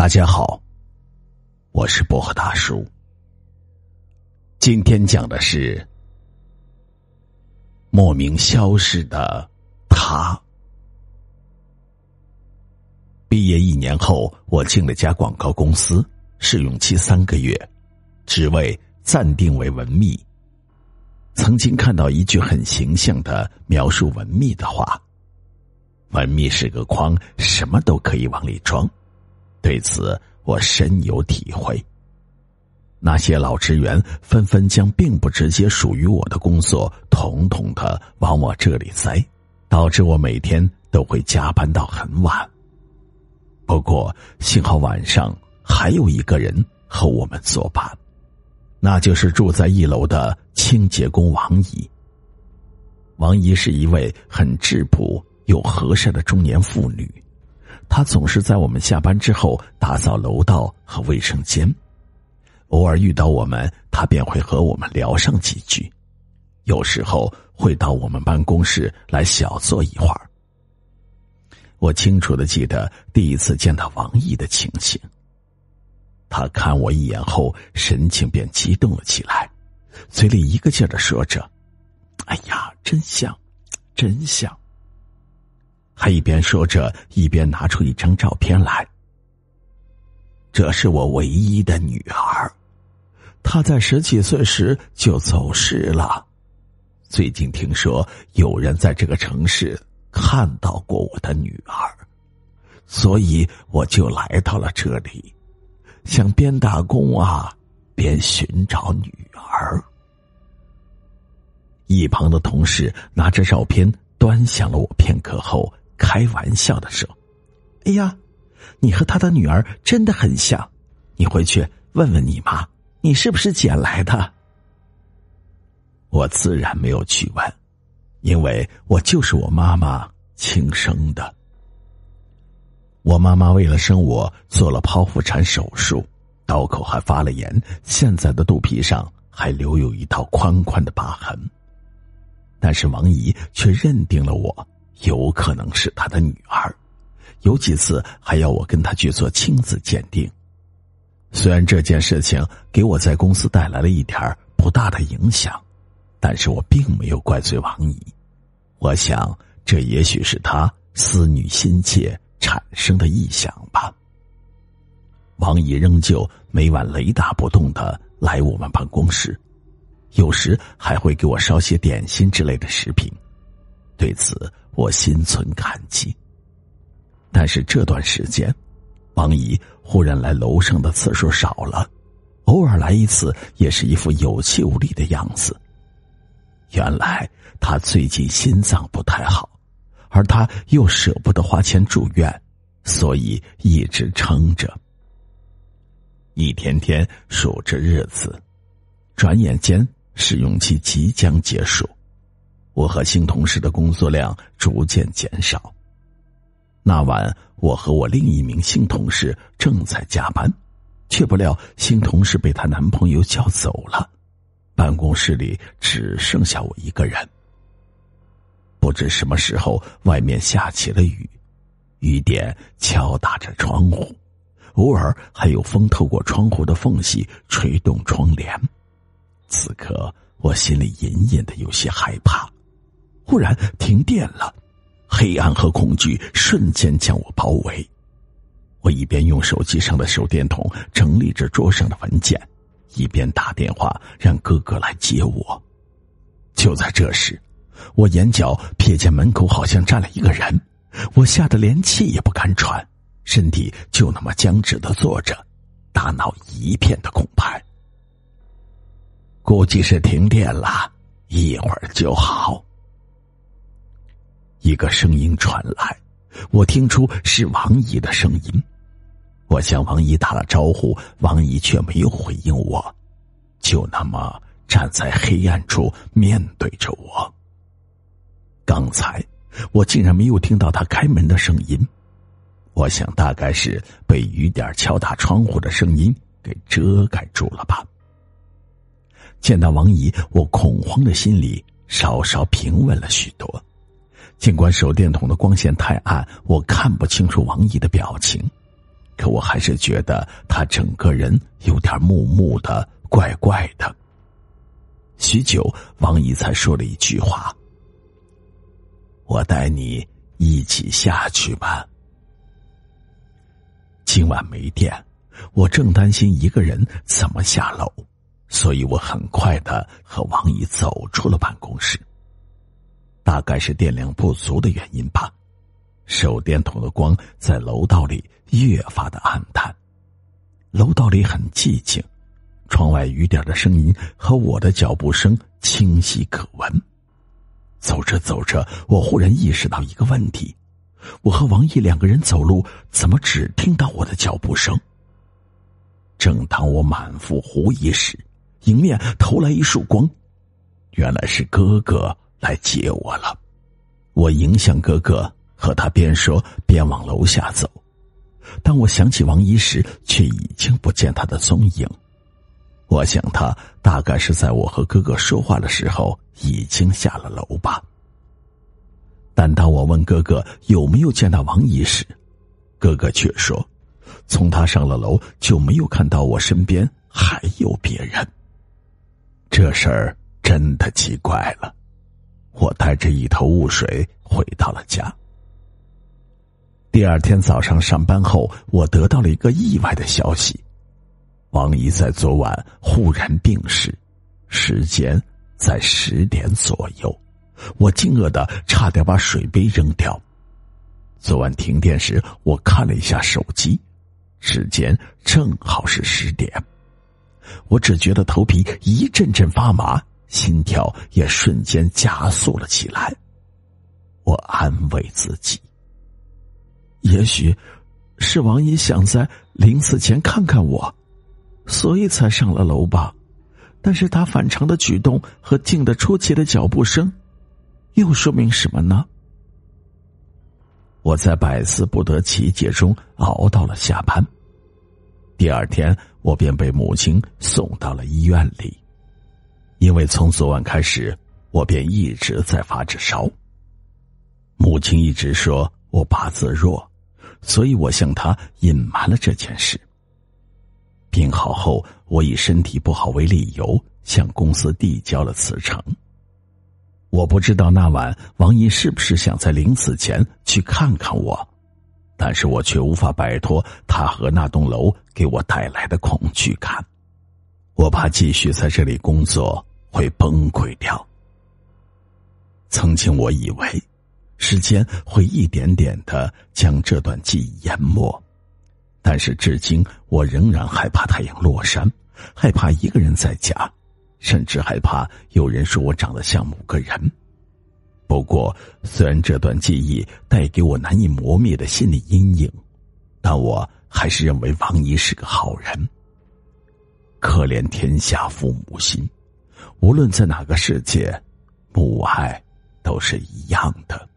大家好，我是薄荷大叔。今天讲的是莫名消失的他。毕业一年后，我进了家广告公司，试用期三个月，职位暂定为文秘。曾经看到一句很形象的描述文秘的话：“文秘是个筐，什么都可以往里装。”对此，我深有体会。那些老职员纷纷将并不直接属于我的工作，统统的往我这里塞，导致我每天都会加班到很晚。不过，幸好晚上还有一个人和我们作伴，那就是住在一楼的清洁工王姨。王姨是一位很质朴又和善的中年妇女。他总是在我们下班之后打扫楼道和卫生间，偶尔遇到我们，他便会和我们聊上几句，有时候会到我们办公室来小坐一会儿。我清楚的记得第一次见到王毅的情形，他看我一眼后，神情便激动了起来，嘴里一个劲儿的说着：“哎呀，真像，真像。”他一边说着，一边拿出一张照片来。这是我唯一的女儿，她在十几岁时就走失了。最近听说有人在这个城市看到过我的女儿，所以我就来到了这里，想边打工啊边寻找女儿。一旁的同事拿着照片端详了我片刻后。开玩笑的说：“哎呀，你和他的女儿真的很像，你回去问问你妈，你是不是捡来的？”我自然没有去问，因为我就是我妈妈亲生的。我妈妈为了生我做了剖腹产手术，刀口还发了炎，现在的肚皮上还留有一道宽宽的疤痕。但是王姨却认定了我。有可能是他的女儿，有几次还要我跟他去做亲子鉴定。虽然这件事情给我在公司带来了一点不大的影响，但是我并没有怪罪王姨。我想，这也许是他思女心切产生的臆想吧。王姨仍旧每晚雷打不动的来我们办公室，有时还会给我烧些点心之类的食品。对此，我心存感激。但是这段时间，王姨忽然来楼上的次数少了，偶尔来一次也是一副有气无力的样子。原来她最近心脏不太好，而她又舍不得花钱住院，所以一直撑着。一天天数着日子，转眼间试用期即将结束。我和新同事的工作量逐渐减少。那晚，我和我另一名新同事正在加班，却不料新同事被她男朋友叫走了，办公室里只剩下我一个人。不知什么时候，外面下起了雨，雨点敲打着窗户，偶尔还有风透过窗户的缝隙吹动窗帘。此刻，我心里隐隐的有些害怕。忽然停电了，黑暗和恐惧瞬间将我包围。我一边用手机上的手电筒整理着桌上的文件，一边打电话让哥哥来接我。就在这时，我眼角瞥见门口好像站了一个人，我吓得连气也不敢喘，身体就那么僵直的坐着，大脑一片的空白。估计是停电了，一会儿就好。一个声音传来，我听出是王姨的声音。我向王姨打了招呼，王姨却没有回应我，就那么站在黑暗处面对着我。刚才我竟然没有听到她开门的声音，我想大概是被雨点敲打窗户的声音给遮盖住了吧。见到王姨，我恐慌的心里稍稍平稳了许多。尽管手电筒的光线太暗，我看不清楚王姨的表情，可我还是觉得他整个人有点木木的、怪怪的。许久，王姨才说了一句话：“我带你一起下去吧。”今晚没电，我正担心一个人怎么下楼，所以我很快的和王姨走出了办公室。大概是电量不足的原因吧，手电筒的光在楼道里越发的暗淡。楼道里很寂静，窗外雨点的声音和我的脚步声清晰可闻。走着走着，我忽然意识到一个问题。我和王毅两个人走路，怎么只听到我的脚步声？正当我满腹狐疑时，迎面投来一束光，原来是哥哥来接我了。我迎向哥哥，和他边说边往楼下走。当我想起王一时，却已经不见他的踪影。我想他大概是在我和哥哥说话的时候已经下了楼吧。但当我问哥哥有没有见到王姨时，哥哥却说，从他上了楼就没有看到我身边还有别人。这事儿真的奇怪了。我带着一头雾水回到了家。第二天早上上班后，我得到了一个意外的消息：王姨在昨晚忽然病逝，时间在十点左右。我惊愕的差点把水杯扔掉。昨晚停电时，我看了一下手机，时间正好是十点。我只觉得头皮一阵阵发麻，心跳也瞬间加速了起来。我安慰自己，也许是王姨想在临死前看看我，所以才上了楼吧。但是他反常的举动和静得出奇的脚步声。又说明什么呢？我在百思不得其解中熬到了下班。第二天，我便被母亲送到了医院里，因为从昨晚开始，我便一直在发着烧。母亲一直说我八字弱，所以我向她隐瞒了这件事。病好后，我以身体不好为理由，向公司递交了辞呈。我不知道那晚王姨是不是想在临死前去看看我，但是我却无法摆脱她和那栋楼给我带来的恐惧感。我怕继续在这里工作会崩溃掉。曾经我以为，时间会一点点的将这段记忆淹没，但是至今我仍然害怕太阳落山，害怕一个人在家。甚至害怕有人说我长得像某个人。不过，虽然这段记忆带给我难以磨灭的心理阴影，但我还是认为王姨是个好人。可怜天下父母心，无论在哪个世界，母爱都是一样的。